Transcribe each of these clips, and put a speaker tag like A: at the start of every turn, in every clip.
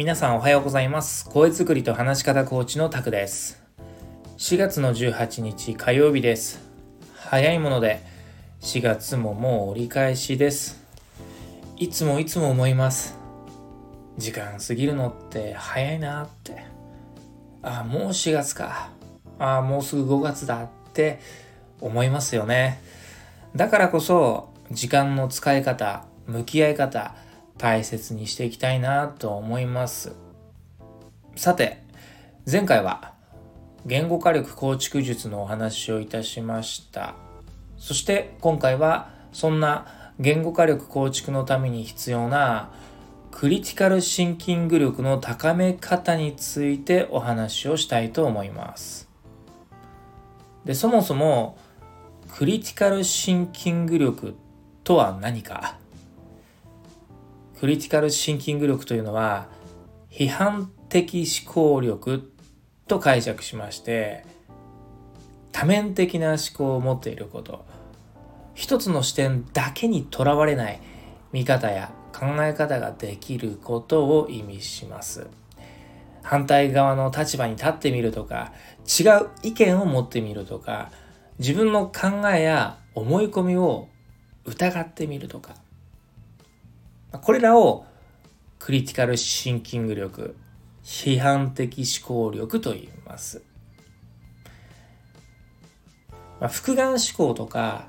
A: 皆さんおはようございます。声作りと話し方コーチのタクです。4月の18日火曜日です。早いもので4月ももう折り返しです。いつもいつも思います。時間過ぎるのって早いなって。あもう4月か。あもうすぐ5月だって思いますよね。だからこそ時間の使い方向き合い方大切にしていきたいなと思います。さて前回は言語化力構築術のお話をいたしました。そして今回はそんな言語化力構築のために必要なクリティカルシンキング力の高め方についてお話をしたいと思います。でそもそもクリティカルシンキング力とは何かクリティカルシンキング力というのは批判的思考力と解釈しまして多面的な思考を持っていること。一つの視点だけにとらわれない見方や考え方ができることを意味します。反対側の立場に立ってみるとか違う意見を持ってみるとか自分の考えや思い込みを疑ってみるとか。これらをクリティカルシンキング力、批判的思考力と言います。まあ、複眼思考とか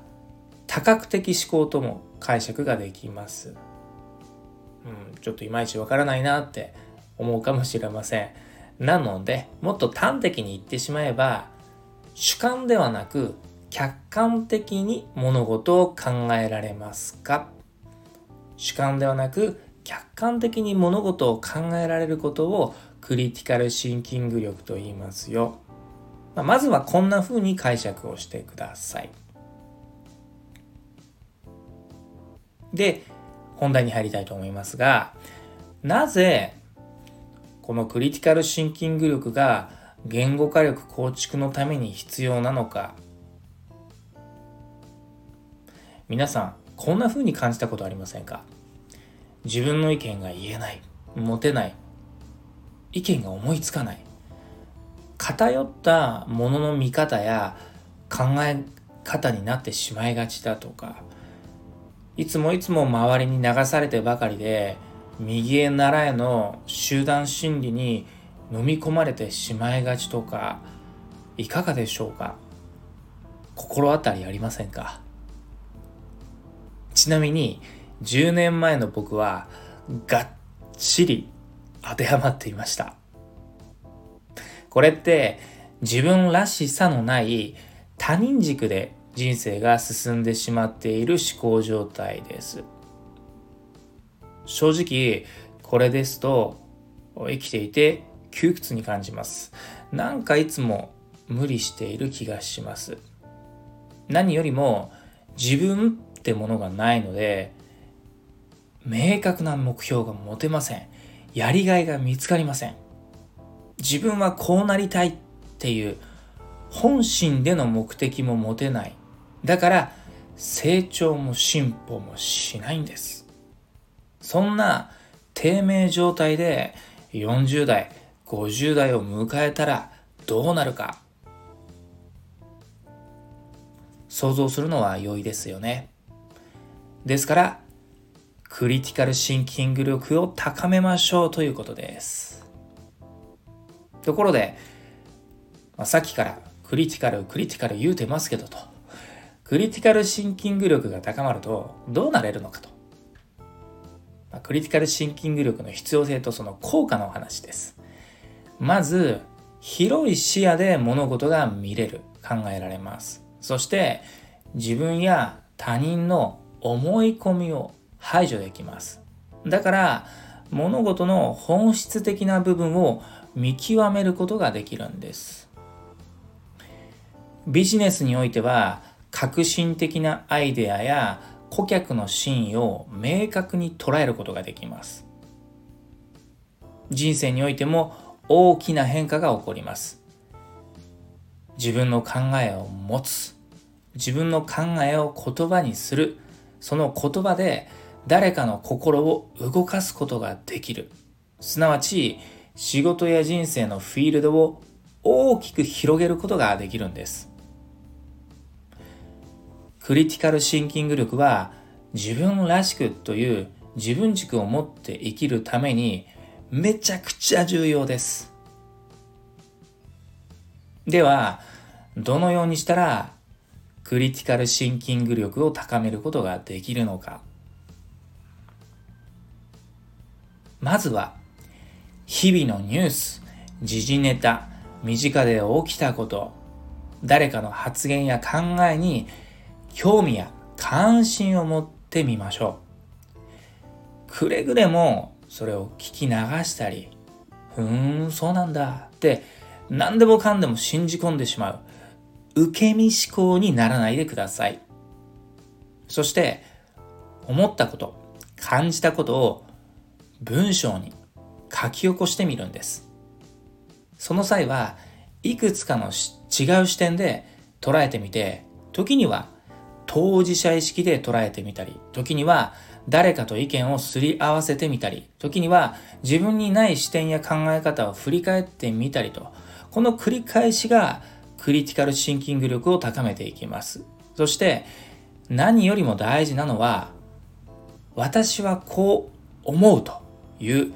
A: 多角的思考とも解釈ができます。うん、ちょっといまいちわからないなって思うかもしれません。なので、もっと端的に言ってしまえば、主観ではなく客観的に物事を考えられますか？主観ではなく客観的に物事を考えられることをクリティカルシンキング力と言いますよ。まあ、まずはこんな風に解釈をしてください。で、本題に入りたいと思いますが、なぜこのクリティカルシンキング力が言語化力構築のために必要なのか皆さんこんな風に感じたことありませんか？自分の意見が言えない、持てない、意見が思いつかない。偏ったものの見方や考え方になってしまいがちだとか、いつもいつも周りに流されてばかりで、右へ習えの集団心理に飲み込まれてしまいがちとか、いかがでしょうか？心当たりありませんか？ちなみに10年前の僕はがっちり当てはまっていました。これって自分らしさのない他人軸で人生が進んでしまっている思考状態です。正直これですと生きていて窮屈に感じます。なんかいつも無理している気がします。何よりも自分ってものがないので明確な目標が持てません。やりがいが見つかりません。自分はこうなりたいっていう本心での目的も持てない。だから成長も進歩もしないんです。そんな低迷状態で40代50代を迎えたらどうなるか。想像するのは良いですよね。ですから、クリティカルシンキング力を高めましょうということです。ところで、まあ、さっきからクリティカル、クリティカル言うてますけどと、クリティカルシンキング力が高まるとどうなれるのかと。まあ、クリティカルシンキング力の必要性とその効果のお話です。まず、広い視野で物事が見れる、考えられます。そして、自分や他人の思い込みを排除できます。だから物事の本質的な部分を見極めることができるんです。ビジネスにおいては革新的なアイデアや顧客の真意を明確に捉えることができます。人生においても大きな変化が起こります。自分の考えを持つ。自分の考えを言葉にする。その言葉で誰かの心を動かすことができる。すなわち仕事や人生のフィールドを大きく広げることができるんです。クリティカルシンキング力は自分らしくという自分軸を持って生きるためにめちゃくちゃ重要です。ではどのようにしたらクリティカルシンキング力を高めることができるのか。まずは日々のニュース時事ネタ身近で起きたこと誰かの発言や考えに興味や関心を持ってみましょう。くれぐれもそれを聞き流したりふーんそうなんだって何でもかんでも信じ込んでしまう受け身思考にならないでください。そして思ったこと感じたことを文章に書き起こしてみるんです。その際はいくつかの違う視点で捉えてみて時には当事者意識で捉えてみたり時には誰かと意見をすり合わせてみたり時には自分にない視点や考え方を振り返ってみたりとこの繰り返しがクリティカルシンキング力を高めていきます。そして何よりも大事なのは私はこう思うと。いう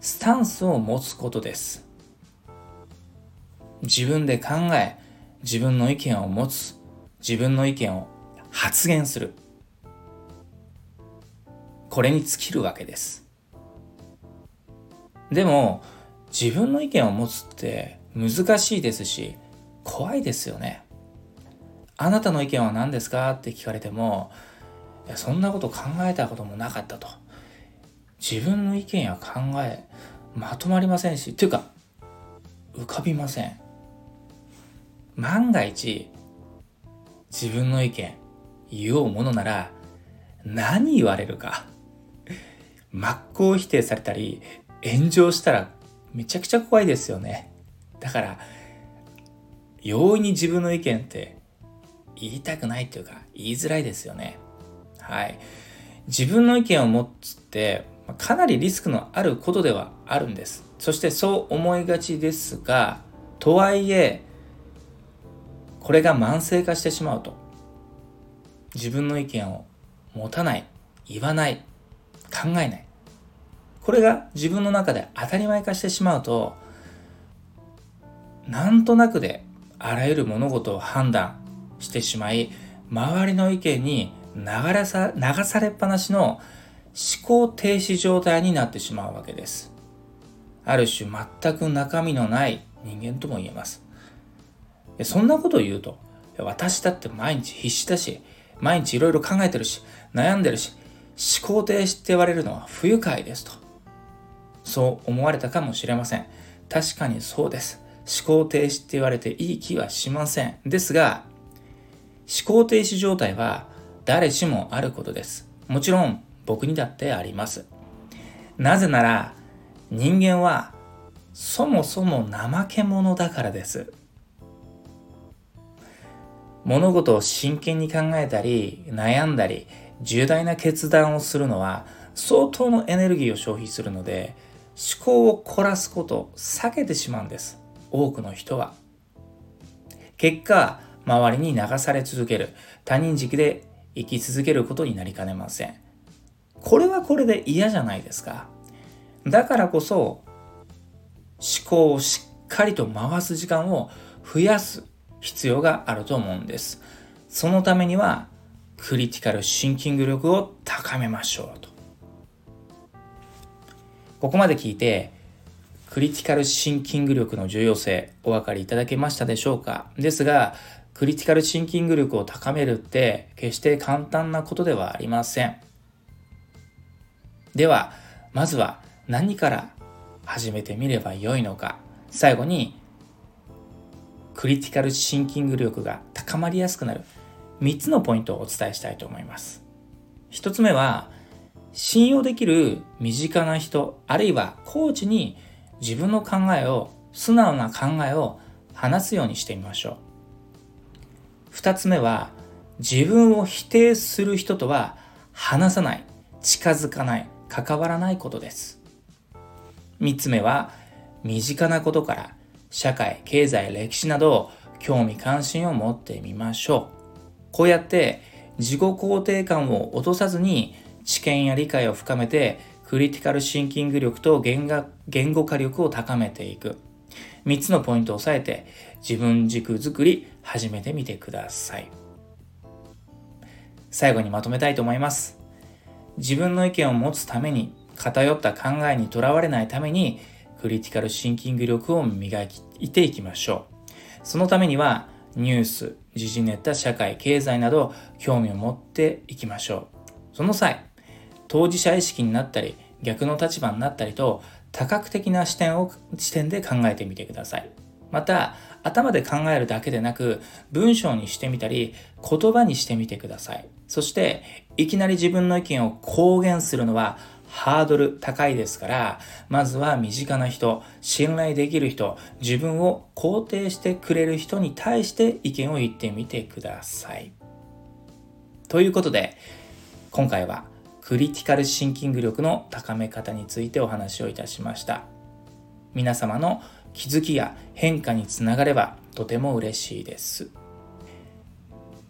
A: スタンスを持つことです。自分で考え自分の意見を持つ自分の意見を発言する。これに尽きるわけです。でも自分の意見を持つって難しいですし怖いですよね。あなたの意見は何ですかって聞かれてもいやそんなこと考えたこともなかったと。自分の意見や考えまとまりませんしっていうか浮かびません。万が一自分の意見言おうものなら何言われるか真っ向否定されたり炎上したらめちゃくちゃ怖いですよね。だから容易に自分の意見って言いたくないっていうか言いづらいですよね。はい。自分の意見を持つってかなりリスクのあることではあるんです。そしてそう思いがちですがとはいえこれが慢性化してしまうと自分の意見を持たない言わない考えないこれが自分の中で当たり前化してしまうとなんとなくであらゆる物事を判断してしまい周りの意見に流れさ流されっぱなしの思考停止状態になってしまうわけです。ある種全く中身のない人間とも言えます。そんなことを言うと、私だって毎日必死だし、毎日いろいろ考えてるし、悩んでるし、思考停止って言われるのは不愉快ですと。そう思われたかもしれません。確かにそうです。思考停止って言われていい気はしません。ですが、思考停止状態は誰しもあることです。もちろん僕にだってあります。なぜなら人間はそもそも怠け者だからです。物事を真剣に考えたり悩んだり重大な決断をするのは相当のエネルギーを消費するので思考を凝らすことを避けてしまうんです多くの人は結果周りに流され続ける他人軸で生き続けることになりかねませんこれはこれで嫌じゃないですか。だからこそ思考をしっかりと回す時間を増やす必要があると思うんです。そのためにはクリティカルシンキング力を高めましょうと。ここまで聞いてクリティカルシンキング力の重要性お分かりいただけましたでしょうか？ですがクリティカルシンキング力を高めるって決して簡単なことではありません。では、まずは何から始めてみればよいのか。最後に、クリティカルシンキング力が高まりやすくなる3つのポイントをお伝えしたいと思います。1つ目は、信用できる身近な人、あるいはコーチに自分の考えを、素直な考えを話すようにしてみましょう。2つ目は、自分を否定する人とは話さない、近づかない、関わらないことです3つ目は身近なことから社会、経済、歴史など興味関心を持ってみましょう。こうやって自己肯定感を落とさずに知見や理解を深めてクリティカルシンキング力と言語化力を高めていく。3つのポイントを押さえて自分軸づくり始めてみてください。最後にまとめたいと思います。自分の意見を持つために偏った考えにとらわれないためにクリティカルシンキング力を磨いていきましょう。そのためにはニュース、時事ネタ、社会、経済など興味を持っていきましょう。その際、当事者意識になったり逆の立場になったりと多角的な視点を視点で考えてみてください。また頭で考えるだけでなく文章にしてみたり言葉にしてみてください。そしていきなり自分の意見を公言するのはハードル高いですから、まずは身近な人、信頼できる人、自分を肯定してくれる人に対して意見を言ってみてください。ということで、今回はクリティカルシンキング力の高め方についてお話をいたしました。皆様の気づきや変化につながればとても嬉しいです。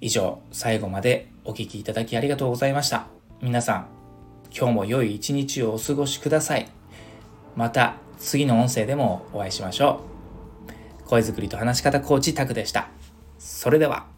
A: 以上、最後までお聴きいただきありがとうございました。皆さん、今日も良い一日をお過ごしください。また次の音声でもお会いしましょう。声作りと話し方コーチタクでした。それでは。